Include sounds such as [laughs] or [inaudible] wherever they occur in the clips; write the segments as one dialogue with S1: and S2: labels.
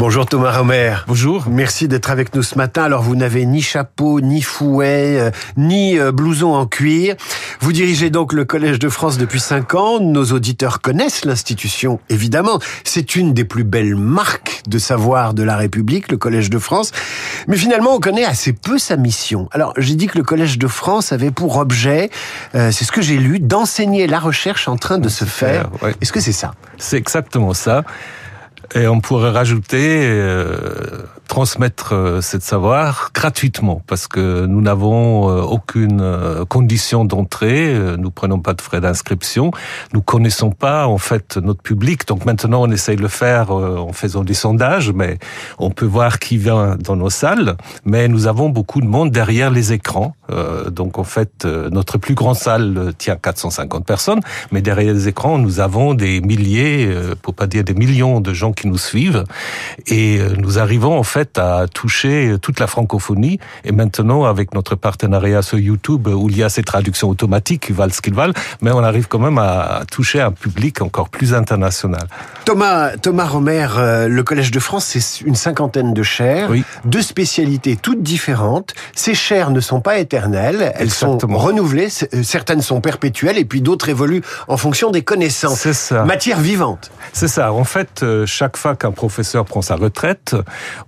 S1: Bonjour Thomas Romer.
S2: Bonjour.
S1: Merci d'être avec nous ce matin. Alors vous n'avez ni chapeau, ni fouet, euh, ni euh, blouson en cuir. Vous dirigez donc le Collège de France depuis cinq ans. Nos auditeurs connaissent l'institution, évidemment. C'est une des plus belles marques de savoir de la République, le Collège de France. Mais finalement, on connaît assez peu sa mission. Alors j'ai dit que le Collège de France avait pour objet, euh, c'est ce que j'ai lu, d'enseigner la recherche en train de se faire.
S2: ouais.
S1: Est-ce que c'est ça?
S2: C'est exactement ça. Et on pourrait rajouter euh, transmettre euh, cette savoir gratuitement parce que nous n'avons euh, aucune euh, condition d'entrée, nous prenons pas de frais d'inscription, nous connaissons pas en fait notre public. Donc maintenant on essaye de le faire en faisant des sondages, mais on peut voir qui vient dans nos salles. Mais nous avons beaucoup de monde derrière les écrans. Donc en fait notre plus grande salle tient 450 personnes, mais derrière les écrans nous avons des milliers, pour pas dire des millions de gens qui nous suivent, et nous arrivons en fait à toucher toute la francophonie. Et maintenant, avec notre partenariat sur YouTube, où il y a ces traductions automatiques qui valent ce qu'ils valent, mais on arrive quand même à toucher un public encore plus international.
S1: Thomas, Thomas Romer, euh, le Collège de France, c'est une cinquantaine de chaires,
S2: Oui.
S1: deux spécialités toutes différentes. Ces chaires ne sont pas éternelles, elles
S2: Exactement.
S1: sont renouvelées, euh, certaines sont perpétuelles et puis d'autres évoluent en fonction des connaissances.
S2: C'est ça.
S1: Matière vivante.
S2: C'est ça. En fait, euh, chaque fois qu'un professeur prend sa retraite,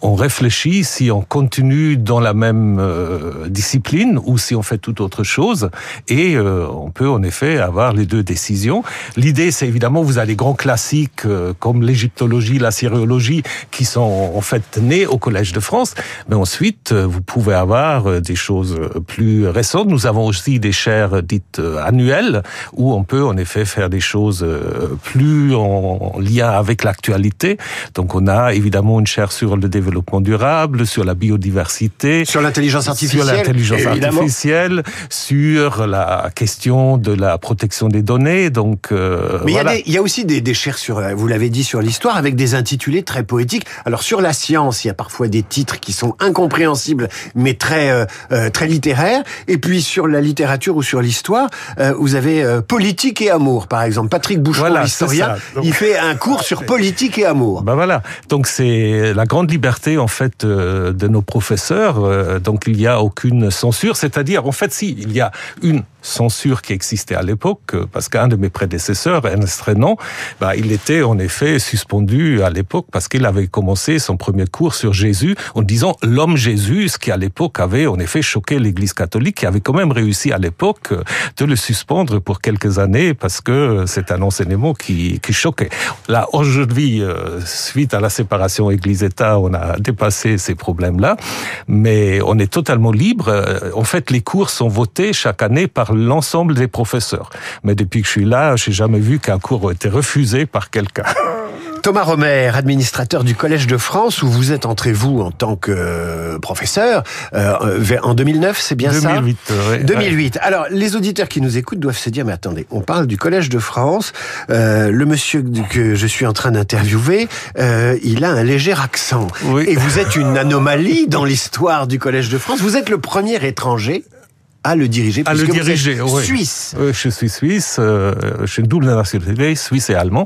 S2: on réfléchit si on continue dans la même euh, discipline ou si on fait toute autre chose. Et euh, on peut en effet avoir les deux décisions. L'idée, c'est évidemment, vous avez des grands classiques euh, comme l'égyptologie, la syriologie, qui sont en fait nés au Collège de France. Mais ensuite, vous pouvez avoir des choses plus récentes. Nous avons aussi des chaires dites annuelles où on peut en effet faire des choses plus en lien avec l'actualité. Donc on a évidemment une chaire sur le développement durable, sur la biodiversité,
S1: Sur l'intelligence artificielle.
S2: sur l'intelligence artificielle, sur la question de la protection des données. Donc euh,
S1: Mais il y a
S2: voilà.
S1: des- il y, a aussi des, des chaires sur, vous l'avez dit, sur l'histoire, avec des intitulés très poétiques. Alors sur la science, il y a parfois des titres qui sont incompréhensibles, mais très euh, euh, très littéraires. Et puis sur la littérature ou sur l'histoire, euh, vous avez euh, politique et amour, par exemple. Patrick Boucheron,
S2: Voilà. Donc-
S1: il fait un cours sur [laughs] politique et amour.
S2: Ben voilà. Donc c'est la grande liberté en fait euh, de nos professeurs. Euh, Donc il n'y a aucune censure. C'est-à-dire en fait si il y a une censure qui existait à l'époque, euh, parce qu'un de mes prédécesseurs, Ernest Renan, ben, il était en effet suspendu à l'époque parce qu'il avait commencé son premier cours sur Jésus en disant l'homme Jésus, ce qui à l'époque avait en effet choqué l'Église catholique, qui avait quand même réussi à l'époque euh, de le suspendre pour quelques années parce que euh, c'est un enseignement qui, qui choquait. Là, aujourd'hui, suite à la séparation Église-État, on a dépassé ces problèmes-là, mais on est totalement libre. En fait, les cours sont votés chaque année par l'ensemble des professeurs. Mais depuis que je suis là, j'ai jamais vu qu'un cours ait été refusé par quelqu'un. [laughs]
S1: Thomas Romer, administrateur du Collège de France, où vous êtes entré, vous, en tant que euh, professeur, euh, vers- en 2009, c'est bien ça?
S2: 2008. euh, ouais.
S1: 2008. Alors, les auditeurs qui nous écoutent doivent se dire, mais attendez, on parle du Collège de France. Euh, le monsieur que je suis en train d'interviewer, euh, il a un léger accent.
S2: Oui.
S1: Et vous êtes une anomalie dans l'histoire du Collège de France. Vous êtes le premier étranger à le diriger.
S2: À le
S1: puisque vous êtes
S2: diriger, oui.
S1: Suisse.
S2: Euh, Je suis suisse, euh, je suis une double nationalité, suisse et allemand,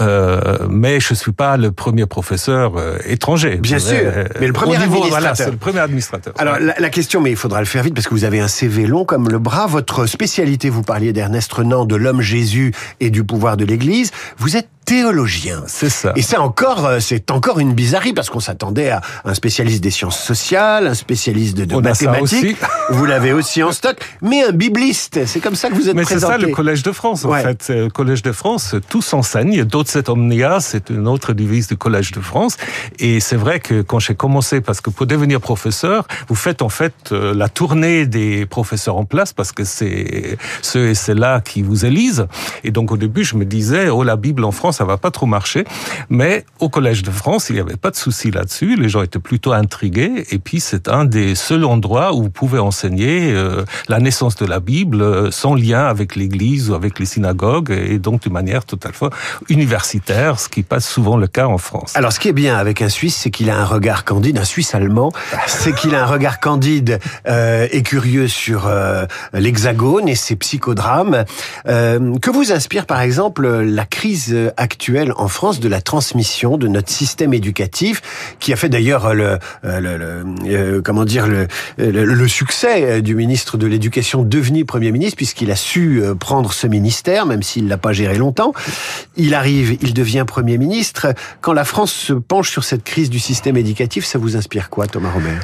S2: euh, mais je suis pas le premier professeur euh, étranger.
S1: Bien sûr, mais le premier
S2: niveau- Voilà,
S1: administrateur.
S2: c'est le premier administrateur.
S1: Alors la, la question, mais il faudra le faire vite parce que vous avez un CV long comme le bras. Votre spécialité, vous parliez d'Ernest Renan, de l'homme Jésus et du pouvoir de l'Église. Vous êtes théologien.
S2: c'est ça.
S1: Et c'est encore, euh, c'est encore une bizarrerie parce qu'on s'attendait à un spécialiste des sciences sociales, un spécialiste de, de
S2: ça
S1: mathématiques. [laughs] Vous l'avez aussi en stock, mais un bibliste. C'est comme ça que vous êtes
S2: Mais c'est
S1: présenté.
S2: ça le Collège de France, en
S1: Ouais.
S2: fait. C'est Le Collège de France, tout s'enseigne. Docet omnia, c'est une autre devise du Collège de France. Et c'est vrai que quand j'ai commencé, parce que pour devenir professeur, vous faites en fait euh, la tournée des professeurs en place, parce que c'est ceux et ceux-là qui vous élisent. Et donc au début, je me disais, oh la Bible en France, ça va pas trop marcher. Mais au Collège de France, il n'y avait pas de souci là-dessus. Les gens étaient plutôt intrigués. Et puis c'est un des seuls endroits où vous pouvez enseigner euh, la naissance de la Bible euh, sans lien avec l'Église ou avec les synagogues, et donc de manière totalement universitaire, ce qui passe souvent le cas en France.
S1: Alors, ce qui est bien avec un Suisse, c'est qu'il a un regard candide, un Suisse allemand, c'est qu'il a un regard candide euh, et curieux sur euh, l'Hexagone et ses psychodrames. Que vous inspire, par exemple, la crise actuelle en France de la transmission de notre système éducatif, qui a fait d'ailleurs le, le, comment dire le, le, succès du ministre de l'Éducation devenu Premier ministre, puisqu'il a su prendre ce ministère, même s'il l'a pas géré longtemps. Il arrive, il devient Premier ministre. Quand la France se penche sur cette crise du système éducatif, ça vous inspire quoi, Thomas Robert?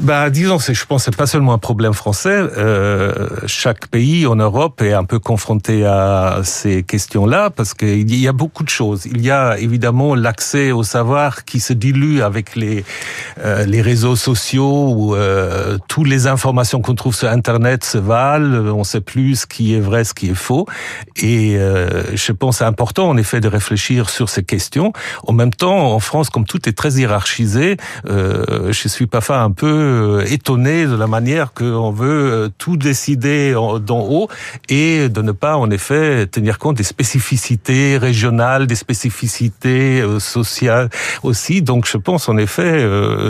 S2: Bah, disons, je pense, c'est pas seulement un problème français. Euh, chaque pays en Europe est un peu confronté à ces questions-là parce qu'il y a beaucoup de choses. Il y a évidemment l'accès au savoir qui se dilue avec les euh, les réseaux sociaux où euh, toutes les informations qu'on trouve sur Internet se valent. On sait plus ce qui est vrai, ce qui est faux. Et euh, je pense c'est important en effet de réfléchir sur ces questions. En même temps, en France, comme tout est très hiérarchisé, euh, je suis parfois un peu euh, étonné de la manière qu'on veut euh, tout décider d'en haut et de ne pas en effet tenir compte des spécificités régionales, des spécificités euh, sociales aussi. Donc je pense en effet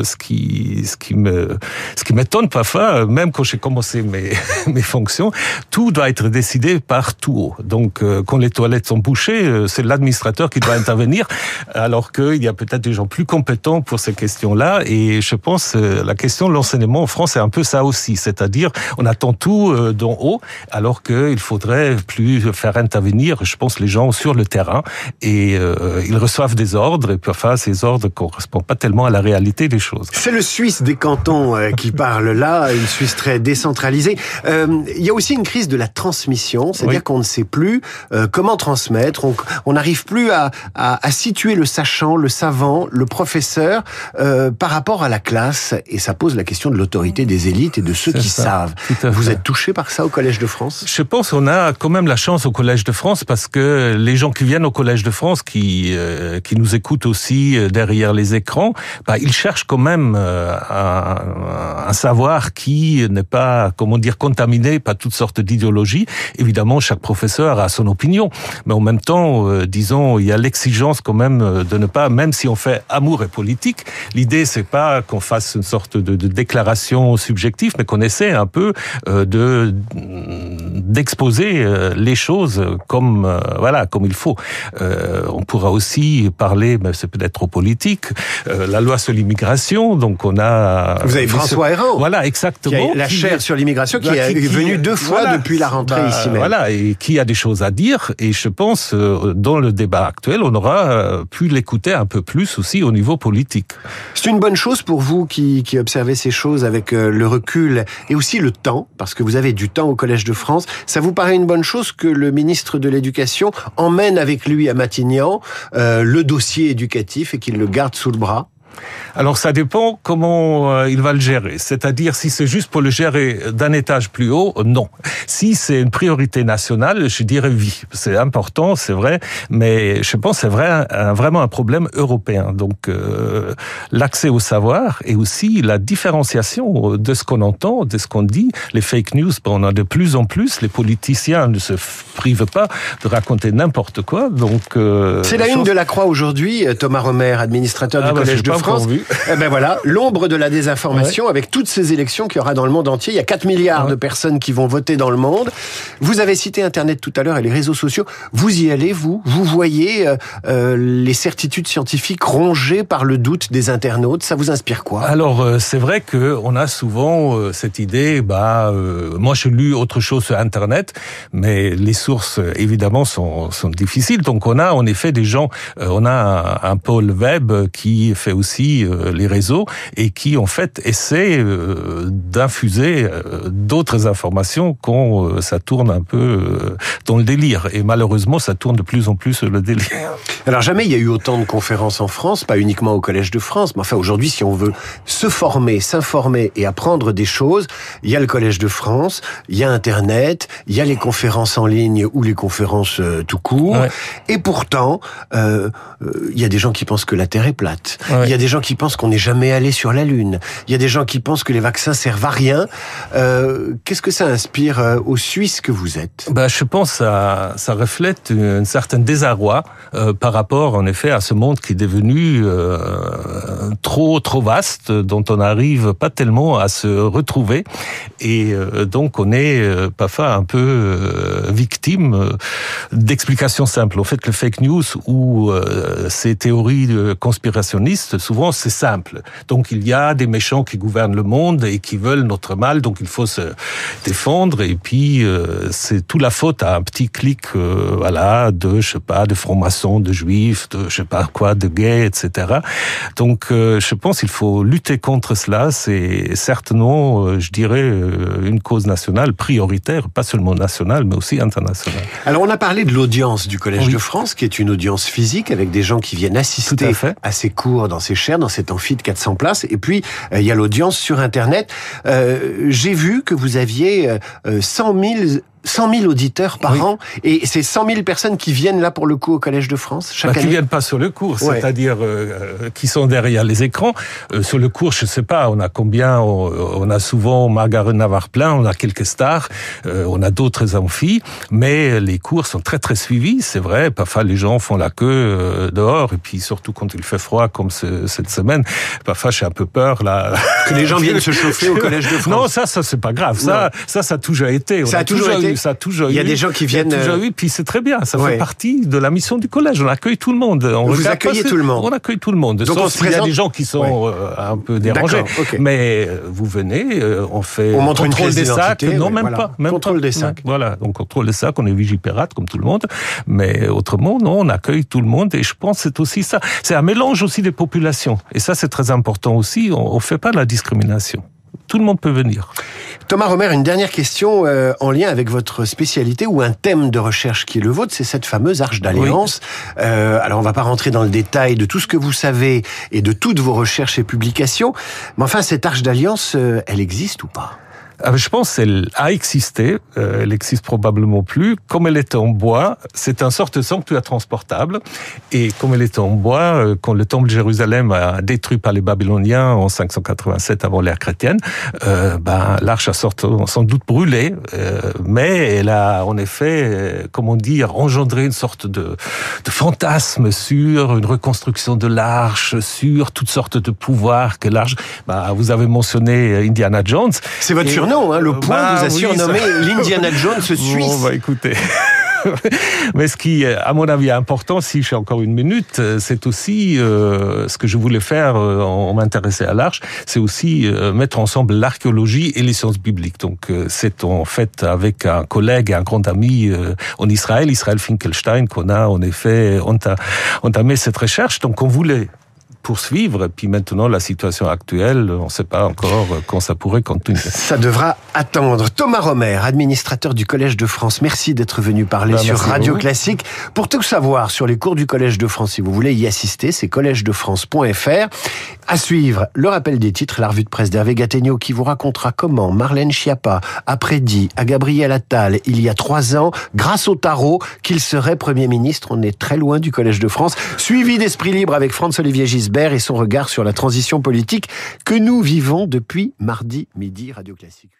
S2: ce qui ce qui me ce qui m'étonne parfois, même quand j'ai commencé mes [laughs] mes fonctions, tout doit être décidé par tout haut. Donc quand les toilettes sont bouchées, c'est l'administrateur qui doit intervenir, alors qu'il y a peut-être des gens plus compétents pour ces questions-là. Et je pense la question l'enseignement en France, c'est un peu ça aussi. C'est-à-dire, on attend tout euh, d'en haut, alors qu'il faudrait plus faire intervenir, je pense, les gens sur le terrain. Et euh, ils reçoivent des ordres, et parfois, ces ordres correspondent pas tellement à la réalité des choses.
S1: C'est le Suisse des cantons euh, qui parle là, une Suisse très décentralisée. il y a aussi une crise de la transmission, c'est-à-dire qu'on ne sait plus comment transmettre, on n'arrive plus à, à, à, situer le sachant, le savant, le professeur par rapport à la classe, et ça pose la question de l'autorité des élites et de ceux qui savent. Vous êtes touché par ça au Collège de France?
S2: Je pense qu'on a quand même la chance au Collège de France parce que les gens qui viennent au Collège de France, qui euh, qui nous écoutent aussi euh, derrière les écrans, bah, ils cherchent quand même euh, un, un, savoir qui n'est pas, comment dire, contaminé par toutes sortes d'idéologies. Évidemment, chaque professeur a son opinion, mais en même temps, disons, il y a l'exigence quand même de ne pas, même si on fait amour et politique, l'idée c'est pas qu'on fasse une sorte de, de déclaration subjective, mais qu'on essaie un peu euh, de d'exposer euh, les choses comme euh, voilà comme il faut. on pourra aussi parler, mais c'est peut-être trop politique, la loi sur l'immigration. Donc on a
S1: vous avez François Hérault,
S2: voilà exactement,
S1: la chaire sur l'immigration qui, est venu deux fois depuis la rentrée bah, ici même.
S2: Voilà et qui a des choses à dire. Et je pense dans le débat actuel, on aura pu l'écouter un peu plus aussi au niveau politique.
S1: C'est une bonne chose pour vous qui, qui observez ces choses avec euh, le recul et aussi le temps, parce que vous avez du temps au Collège de France. Ça vous paraît une bonne chose que le ministre de l'Éducation emmène avec lui à Matignon euh, le dossier éducatif et qu'il le garde sous le bras?
S2: Alors ça dépend comment euh, il va le gérer. C'est-à-dire si c'est juste pour le gérer d'un étage plus haut, non. Si c'est une priorité nationale, je dirais oui. C'est important, c'est vrai, mais je pense c'est vrai, vraiment un problème européen. Donc euh, l'accès au savoir et aussi la différenciation de ce qu'on entend, de ce qu'on dit. Les fake news, on a de plus en plus. Les politiciens ne se privent pas de raconter n'importe quoi. Donc
S1: euh, c'est la une de la Croix aujourd'hui. Thomas Romer, administrateur du ah, bah, Collège de France. Eh ben voilà, l'ombre de la désinformation avec toutes ces élections qu'il y aura dans le monde entier. Il y a 4 milliards de personnes qui vont voter dans le monde. Vous avez cité Internet tout à l'heure et les réseaux sociaux. Vous y allez, vous? Vous voyez euh, euh, les certitudes scientifiques rongées par le doute des internautes? Ça vous inspire quoi?
S2: Alors, euh, c'est vrai que on a souvent cette idée, bah, moi j'ai lu autre chose sur Internet, mais les sources, évidemment, sont, sont difficiles. Donc on a en effet des gens, on a un, un pôle web qui fait aussi euh, les réseaux et qui en fait essaient euh, d'infuser euh, d'autres informations quand ça tourne un peu dans le délire. Et malheureusement, ça tourne de plus en plus le délire.
S1: Alors jamais il y a eu autant de conférences en France, pas uniquement au Collège de France, mais enfin aujourd'hui, si on veut se former, s'informer et apprendre des choses, il y a le Collège de France, il y a Internet, il y a les conférences en ligne ou les conférences tout court. Et pourtant, euh, il y a des gens qui pensent que la Terre est plate. Il y a a des gens qui pensent qu'on n'est jamais allé sur la Lune. Il y a des gens qui pensent que les vaccins servent à rien. Euh, Qu'est-ce que ça inspire euh, aux Suisses que vous êtes?
S2: Bah, Je pense que ça, reflète une certaine désarroi euh, par rapport, en effet, à ce monde qui est devenu trop trop vaste, dont on n'arrive pas tellement à se retrouver. Et donc, on est parfois un peu victime d'explications simples. En fait, le fake news ou ces théories conspirationnistes, souvent, c'est simple. Donc, il y a des méchants qui gouvernent le monde et qui veulent notre mal, donc il faut se défendre. Et puis, c'est tout la faute à un petit clic, voilà, de, je sais pas, de francs-maçons, de juifs, de, je sais pas quoi, de gays, etc. Donc, je pense qu'il faut lutter contre cela. C'est certainement, je dirais, une cause nationale prioritaire, pas seulement nationale, mais aussi internationale.
S1: Alors on a parlé de l'audience du Collège oui. de France, qui est une audience physique avec des gens qui viennent assister à, à, ces cours dans ces chaires, dans cet amphi de 400 places. Et puis euh, il y a l'audience sur Internet. Euh, J'ai vu que vous aviez euh, 100 000 100 000 auditeurs par oui. an, et c'est 100 000 personnes qui viennent là pour le coup au Collège de France chaque
S2: bah,
S1: année.
S2: Qui viennent pas sur le cours, ouais. c'est-à-dire euh, qui sont derrière les écrans. Euh, sur le cours, je sais pas, on a combien on, on a souvent Margaret Navarre plein, on a quelques stars, euh, on a d'autres amphis, mais les cours sont très très suivis, c'est vrai. Parfois les gens font la queue euh, dehors, et puis surtout quand il fait froid comme ce, cette semaine, parfois j'ai un peu peur là.
S1: Que les gens viennent se chauffer au Collège de [laughs] France.
S2: Non, ça, ça c'est pas grave. Ça, ça, ça a toujours été. On
S1: ça a, toujours été.
S2: Ça toujours
S1: Il y a des gens qui viennent.
S2: Toujours eu, puis c'est très bien. Ça ouais. fait partie de la mission du collège. On accueille tout le monde. On
S1: Vous accueillez tout le monde.
S2: On accueille tout le monde.
S1: Donc
S2: Sauf
S1: il
S2: y a des gens qui sont ouais. euh, un peu dérangés.
S1: Okay.
S2: Mais euh, vous venez, euh, on fait
S1: on montre
S2: contrôle des sacs. Non, même
S1: voilà.
S2: pas. Même
S1: contrôle
S2: pas.
S1: des sacs.
S2: Voilà. Donc contrôle des sacs. On est vigipérate comme tout le monde. Mais autrement, non, on accueille tout le monde. Et je pense c'est aussi ça. C'est un mélange aussi des populations. Et ça, c'est très important aussi. On ne fait pas de la discrimination. Tout le monde peut venir.
S1: Thomas Romer, une dernière question euh, en lien avec votre spécialité ou un thème de recherche qui est le vôtre, c'est cette fameuse arche d'alliance. Oui. Euh, alors on va pas rentrer dans le détail de tout ce que vous savez et de toutes vos recherches et publications, mais enfin cette arche d'alliance, euh, elle existe ou pas?
S2: Je pense qu'elle a existé, euh, elle existe probablement plus. Comme elle était en bois, c'est un sorte de sanctuaire transportable. Et comme elle était en bois, euh, quand le temple de Jérusalem a détruit par les Babyloniens en 587 avant l'ère chrétienne, euh, ben, l'arche a sans doute brûlé, euh, mais elle a en effet, comment dire, engendré une sorte de, de fantasme sur une reconstruction de l'arche, sur toutes sortes de pouvoirs que l'arche. Ben, vous avez mentionné Indiana Jones.
S1: C'est votre non, hein, le point bah, vous a oui, surnommé ça... l'Indiana Jones [laughs] suisse.
S2: Bon, bah écoutez. [laughs] Mais ce qui, à mon avis, est important, si j'ai encore une minute, c'est aussi euh, ce que je voulais faire euh, en m'intéresser à l'arche, c'est aussi euh, mettre ensemble l'archéologie et les sciences bibliques. Donc, euh, c'est en fait avec un collègue et un grand ami euh, en Israël, Israël Finkelstein, qu'on a en effet entamé cette recherche. Donc, on voulait poursuivre. Et puis maintenant, la situation actuelle, on ne sait pas encore quand ça pourrait continuer.
S1: Ça devra attendre. Thomas Romer, administrateur du Collège de France, merci d'être venu parler
S2: ben,
S1: sur Radio. Classique. Pour tout savoir sur les cours du Collège de France, si vous voulez y assister, c'est collège-de-france.fr. À suivre, le rappel des titres, la revue de presse d'Hervé Gattegno qui vous racontera comment Marlène Schiappa a prédit à Gabriel Attal il y a trois ans, grâce au tarot, qu'il serait Premier ministre. On est très loin du Collège de France. Suivi d'Esprit Libre avec Franz-Olivier Gisbert et son regard sur la transition politique que nous vivons depuis mardi midi Radio Classique.